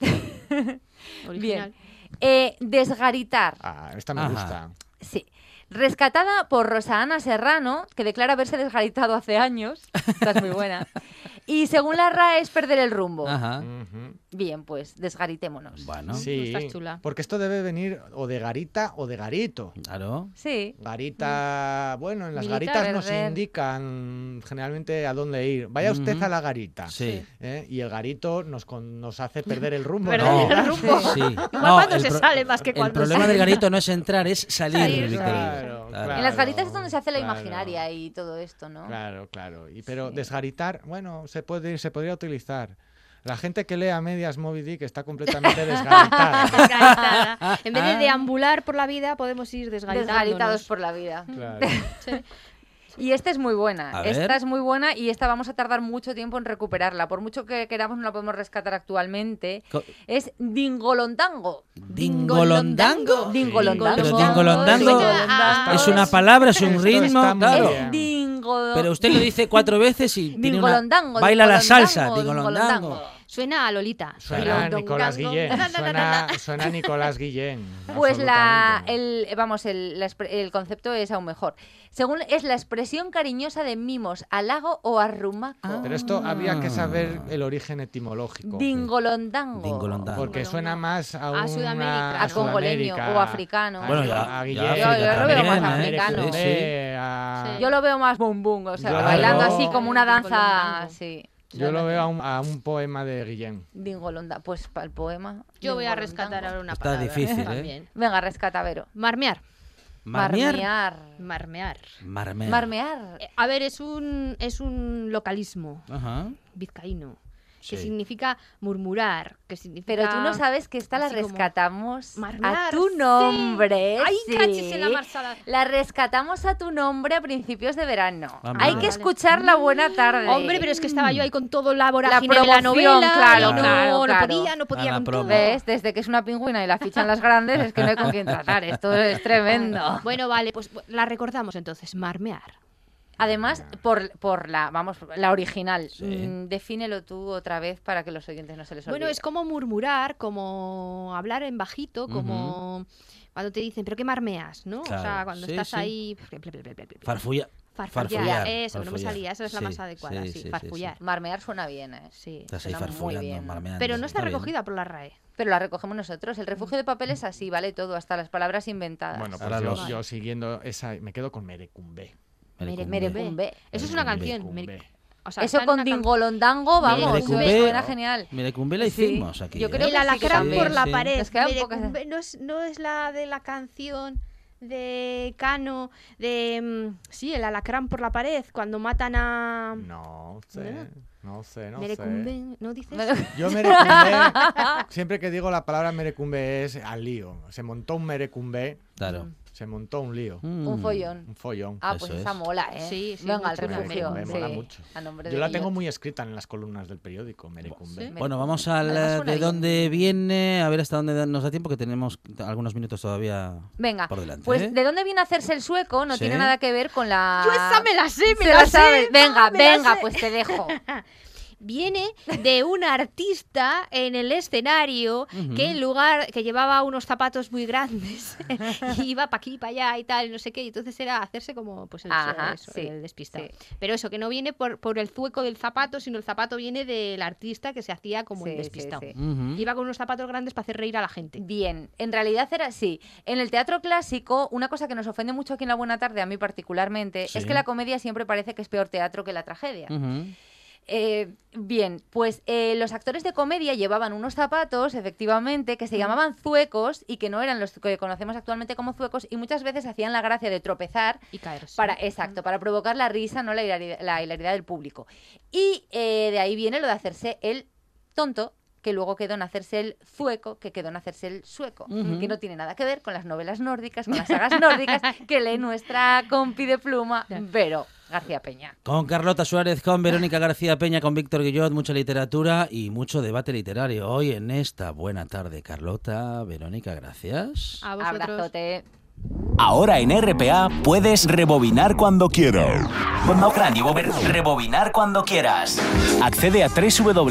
<laughs> bien. Eh, desgaritar. Ah, esta me gusta. Sí. Rescatada por Rosa Ana Serrano, que declara haberse desgaritado hace años. Esta es muy buena. Y según la RAE es perder el rumbo. Ajá. Bien, pues desgaritémonos. Bueno, sí, chula. porque esto debe venir o de garita o de garito. Claro. Sí. Garita, bueno, en las garitas nos indican generalmente a dónde ir. Vaya usted a la garita. Sí. ¿eh? Y el garito nos, nos hace perder el rumbo. Perder el rumbo. Sí. Igual cuando se sale más que cuando El problema del garito no es entrar, es salir. Claro, <laughs> claro, en las garitas es donde se hace la imaginaria y todo esto, ¿no? Claro, claro. Y, pero desgaritar, bueno, se puede se podría utilizar. La gente que lee a medias Moby Dick está completamente <laughs> desgaritada. En vez de ah. deambular por la vida, podemos ir desgaritados por la vida. Claro. <laughs> Y esta es muy buena. Esta es muy buena y esta vamos a tardar mucho tiempo en recuperarla. Por mucho que queramos, no la podemos rescatar actualmente. es Dingolondango. ¿Dingolondango? Dingolondango. Pero Dingolondango es una palabra, es un ritmo. Es Pero usted lo dice cuatro veces y tiene una... baila la salsa. Dingolondango. Suena a Lolita. Suena a Nicolás Guillén. <laughs> Suena, a Nicolás Guillén. <laughs> Pues la, el, vamos, el, el concepto es aún mejor. Según es la expresión cariñosa de mimos, halago o arrumaco. Ah. Pero esto había que saber el origen etimológico. Dingolondango. Porque suena más a, a Sudamérica. A, congoleño o africano. Bueno, ya, a Guillén. Yo, lo veo más africano. Yo lo veo más bum bum, o sea, bailando así como una danza. Sí. Yo lo veo a un, poema de Guillén. Dingolonda, pues para el poema. Yo voy a rescatar ahora una Está palabra. difícil, ¿eh? Venga, rescata, Vero. Marmear. Marmear. Marmear. Marmear. Marmear. Eh, a ver, es un, es un localismo Ajá. vizcaíno que significa murmurar, que significa... Pero tú no sabes que esta la rescatamos a tu nombre. Sí. la La rescatamos a tu nombre a principios de verano. Ah, Hay que escuchar la buena tarde. Hombre, pero es que estaba yo ahí con todo la vorágine la de la novela. Claro, no, claro, no podía, no podía con todo. ¿Ves? Desde que es una pingüina y la fichan las grandes es que no hay con quién tratar. Esto es tremendo. Bueno, vale, pues la recordamos entonces, marmear. Además, por, por la, vamos, la original. Mm, defínelo tú otra vez para que los oyentes no se les olvide. Bueno, es como murmurar, como hablar en bajito, como cuando te dicen, pero qué marmeas, ¿no? O sea, cuando estás ahí... Farfulla. Farfullar, eso, no me salía, esa es la más adecuada, sí, farfullar. Marmear suena bien, ¿eh? Sí, suena muy bien. Pero no está, recogida por la RAE. Pero la recogemos nosotros. El refugio de papel es así, vale todo, hasta las palabras inventadas. Bueno, pues yo, yo, siguiendo esa, me quedo con Merecumbe. Merecumbe. Eso es una canción. O sea, Eso con Dingolondango, vamos, suena genial. Merecumbe la hicimos aquí. Yo creo ¿eh? el alacrán por la pared. no, es, no es la de la canción de Cano, de... Mm, sí, el alacrán por la pared, cuando matan a... No sé, no sé, no merecumbe, sé. ¿no dices? Yo merecumbe, <laughs> siempre que digo la palabra merecumbe es al lío. Se montó un merecumbe. Claro. Se montó un lío. Mm. Un follón. Un follón. Ah, pues esa mola, ¿eh? Sí, sí. Venga, al refugio. Me, mola mucho. Yo la tengo muy escrita en las columnas del periódico, Merecumbe. Bueno, vamos al de dónde viene, a ver hasta dónde nos da tiempo, que tenemos algunos minutos todavía Venga, por delante. Pues ¿eh? de dónde viene a hacerse el sueco no tiene nada que ver con la... Yo esa me la sé, me la, Venga, venga, pues te dejo. <laughs> viene de un artista en el escenario que en lugar que llevaba unos zapatos muy grandes <laughs> iba para aquí para allá y tal no sé qué y entonces era hacerse como pues el, el despistado. pero eso que no viene por, por, el zueco del zapato sino el zapato viene del artista que se hacía como el despistado. iba con unos zapatos grandes para hacer reír a la gente. Bien en realidad era así. En el teatro clásico una cosa que nos ofende mucho aquí en la buena tarde a mí particularmente es que la comedia siempre parece que es peor teatro que la tragedia eh, bien, pues eh, los actores de comedia llevaban unos zapatos, efectivamente, que se llamaban zuecos y que no eran los que conocemos actualmente como zuecos y muchas veces hacían la gracia de tropezar y caerse. Para, exacto, para provocar la risa, no la hilaridad, del público. Y eh, de ahí viene lo de hacerse el tonto que luego quedó en hacerse el zueco, que quedó en hacerse el sueco, que no tiene nada que ver con las novelas nórdicas, con las sagas nórdicas que lee nuestra compi de pluma, pero García Peña. Con Carlota Suárez, con Verónica García Peña, con Víctor Guillot, mucha literatura y mucho debate literario hoy en esta buena tarde. Carlota, Verónica, gracias. A Abrazote. Ahora en RPA puedes rebobinar cuando quieras. No, rebobinar cuando quieras. Accede a www.rtpa.es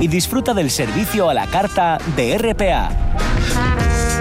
y disfruta del servicio a la carta de RPA.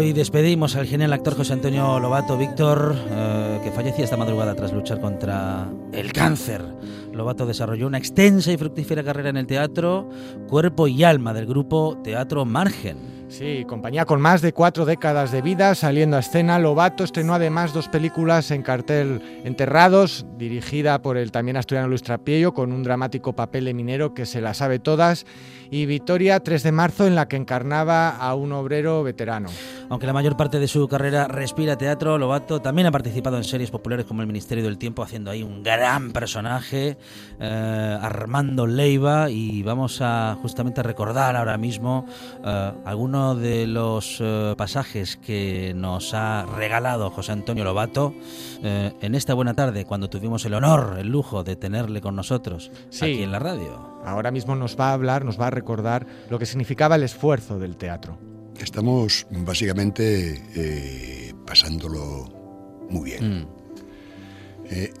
Hoy despedimos al genial actor José Antonio Lobato Víctor, eh, que fallecía esta madrugada tras luchar contra el cáncer. Lobato desarrolló una extensa y fructífera carrera en el teatro, cuerpo y alma del grupo Teatro Margen. Sí, compañía con más de cuatro décadas de vida saliendo a escena, Lobato estrenó además dos películas en cartel Enterrados, dirigida por el también asturiano Luis Trapiello, con un dramático papel de minero que se la sabe todas, y Victoria 3 de marzo en la que encarnaba a un obrero veterano. Aunque la mayor parte de su carrera respira teatro, Lobato también ha participado en series populares como El Ministerio del Tiempo, haciendo ahí un gran personaje, eh, Armando Leiva, y vamos a justamente recordar ahora mismo eh, algunos de los eh, pasajes que nos ha regalado José Antonio Lobato eh, en esta buena tarde, cuando tuvimos el honor, el lujo de tenerle con nosotros aquí en la radio. Ahora mismo nos va a hablar, nos va a recordar lo que significaba el esfuerzo del teatro. Estamos básicamente eh, pasándolo muy bien. Mm.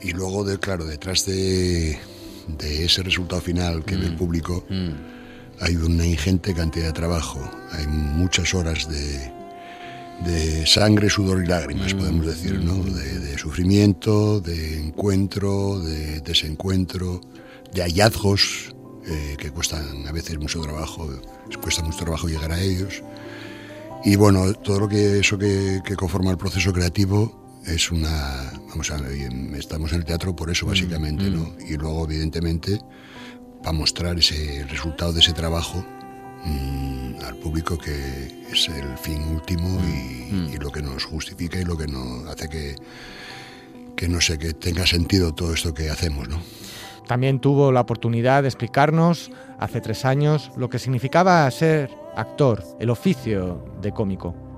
y luego, de, claro, detrás de, ese resultado final que ve el mm. público, mm hay una ingente cantidad de trabajo, hay muchas horas de, sangre, sudor y lágrimas, podemos decir, ¿no? Mm. De, sufrimiento, de encuentro, de desencuentro, de hallazgos eh, que cuestan a veces mucho trabajo, cuesta mucho trabajo llegar a ellos. Y bueno, todo lo que eso que, conforma el proceso creativo es una, vamos a ver, estamos en el teatro por eso mm, básicamente, ¿no? Mm. Y luego evidentemente para mostrar ese resultado de ese trabajo mm, al público que es el fin último mm. y, lo que nos justifica y lo que nos hace que, que no sé, que tenga sentido todo esto que hacemos, ¿no? También tuvo la oportunidad de explicarnos hace tres años lo que significaba ser actor, el oficio de cómico.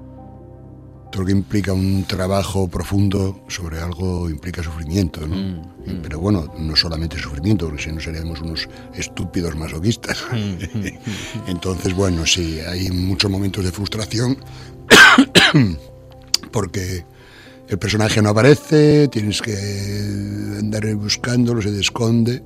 Todo lo que implica un trabajo profundo sobre algo implica sufrimiento, ¿no? Mm, mm. Pero bueno, no solamente sufrimiento, porque si no seríamos unos estúpidos masoquistas. Mm, <laughs> Entonces, bueno, sí, hay muchos momentos de frustración <coughs> porque el personaje no aparece, tienes que andar buscándolo, se esconde.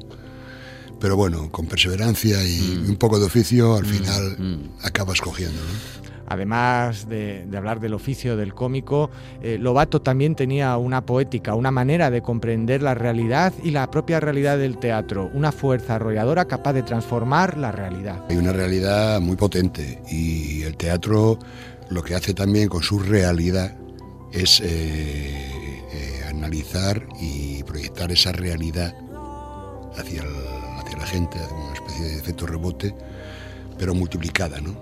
Pero bueno, con perseverancia y un poco de oficio, al final acabas cogiendo. ¿no? Además de, hablar del oficio del cómico, eh, Lobato también tenía una poética, una manera de comprender la realidad y la propia realidad del teatro, una fuerza arrolladora capaz de transformar la realidad. Hay una realidad muy potente y el teatro lo que hace también con su realidad es eh, eh, analizar y proyectar esa realidad hacia, hacia la gente, una especie de efecto rebote, pero multiplicada, ¿no?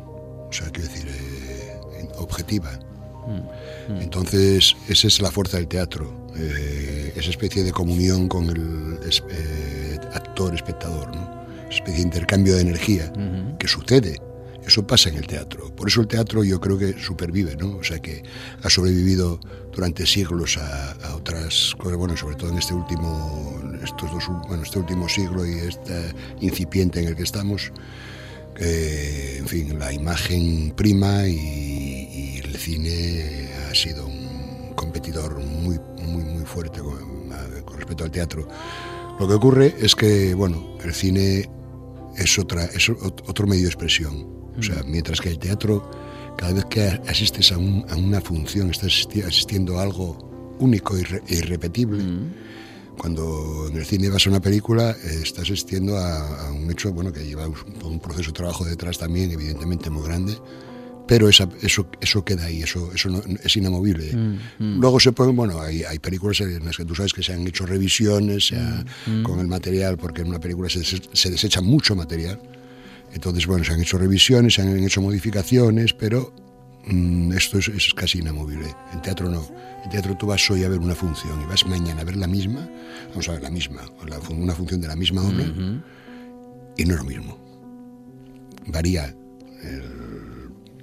O sea, quiero decir, objetiva. Mm, mm. Entonces, esa es la fuerza del teatro, eh, esa especie de comunión con el eh, actor-espectador, ¿no? esa especie de intercambio de energía que sucede eso pasa en el teatro. Por eso el teatro yo creo que supervive, ¿no? O sea que ha sobrevivido durante siglos a, otras cosas, bueno, sobre todo en este último, estos dos, bueno, este último siglo y este incipiente en el que estamos. en fin, la imagen prima y, cine ha sido un competidor muy, muy, muy fuerte con, respecto al teatro. Lo que ocurre es que, bueno, el cine es, otra, es otro medio de expresión o sea, mientras que el teatro, cada vez que asistes a, una función, estás asistiendo a algo único e irrepetible. Cuando en el cine vas a una película, eh, estás asistiendo a, un hecho bueno, que lleva un, proceso de trabajo detrás también, evidentemente muy grande pero eso, eso queda ahí, eso, eso es inamovible. Luego se pueden, bueno, hay, hay, películas en las que tú sabes que se han hecho revisiones con el material, porque en una película se, se desecha mucho material. Entonces, bueno, se han hecho revisiones, se han hecho modificaciones, pero mm, esto es, casi inamovible. En teatro no. En teatro tú vas hoy a ver una función y vas mañana a ver la misma, vamos a ver la misma, una función de la misma obra, y no es lo mismo. Varía.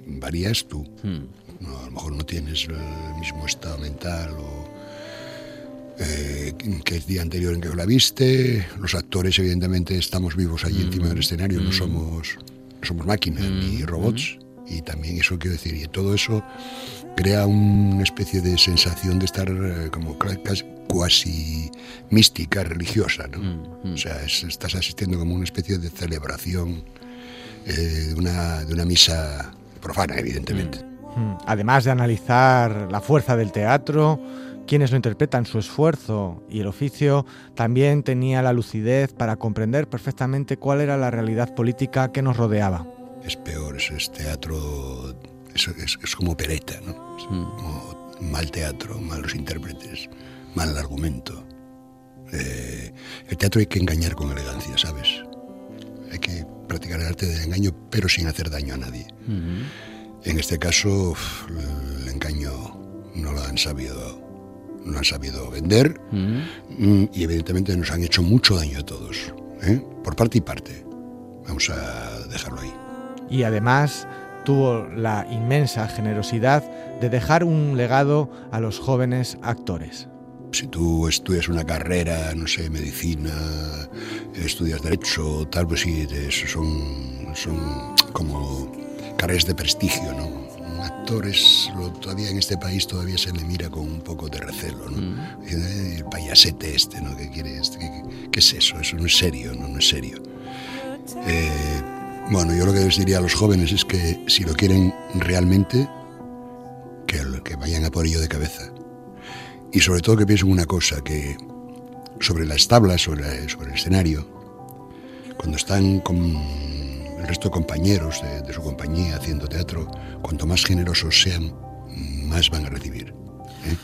Varías tú. Hmm. a lo mejor no tienes el mismo estado mental o eh, que el día anterior en que la viste. Los actores, evidentemente, estamos vivos allí encima del mm. escenario, no mm. somos, somos máquinas ni robots. Y también eso quiero decir, y todo eso crea una especie de sensación de estar eh, como casi mística, religiosa. ¿no? O sea, estás asistiendo como una especie de celebración eh, de, una, de una misa profana, evidentemente. Además de analizar la fuerza del teatro, quienes lo interpretan, su esfuerzo y el oficio, también tenía la lucidez para comprender perfectamente cuál era la realidad política que nos rodeaba. Es peor, es, teatro, es, como pereta, ¿no? Mm. mal teatro, malos intérpretes, mal argumento. Eh, el teatro hay que engañar con elegancia, ¿sabes? Hay que practicar el arte del engaño, pero sin hacer daño a nadie. En este caso, el engaño no lo han sabido no han sabido vender mm, y evidentemente nos han hecho mucho daño a todos, ¿eh? por parte y parte. Vamos a dejarlo ahí. Y además tuvo la inmensa generosidad de dejar un legado a los jóvenes actores. Si tú estudias una carrera, no sé, medicina, estudias derecho, tal, pues sí, son, son como carreras de prestigio, ¿no? actores, todavía en este país todavía se le mira con un poco de recelo, ¿no? Mm. El payasete este, ¿no? ¿Qué quiere este? ¿Qué, es eso? Eso no es serio, ¿no? No es serio. Eh, bueno, yo lo que les diría a los jóvenes es que si lo quieren realmente, que, que vayan a por ello de cabeza. Y sobre todo que piensen una cosa, que sobre las tablas, sobre, sobre el escenario, cuando están con el resto de compañeros de, su compañía haciendo teatro, cuanto más generosos sean, más van a recibir. ¿eh?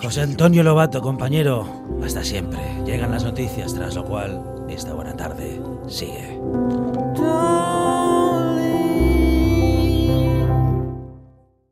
José Antonio Lobato, compañero, hasta siempre. Llegan las noticias, tras lo cual esta buena tarde sigue.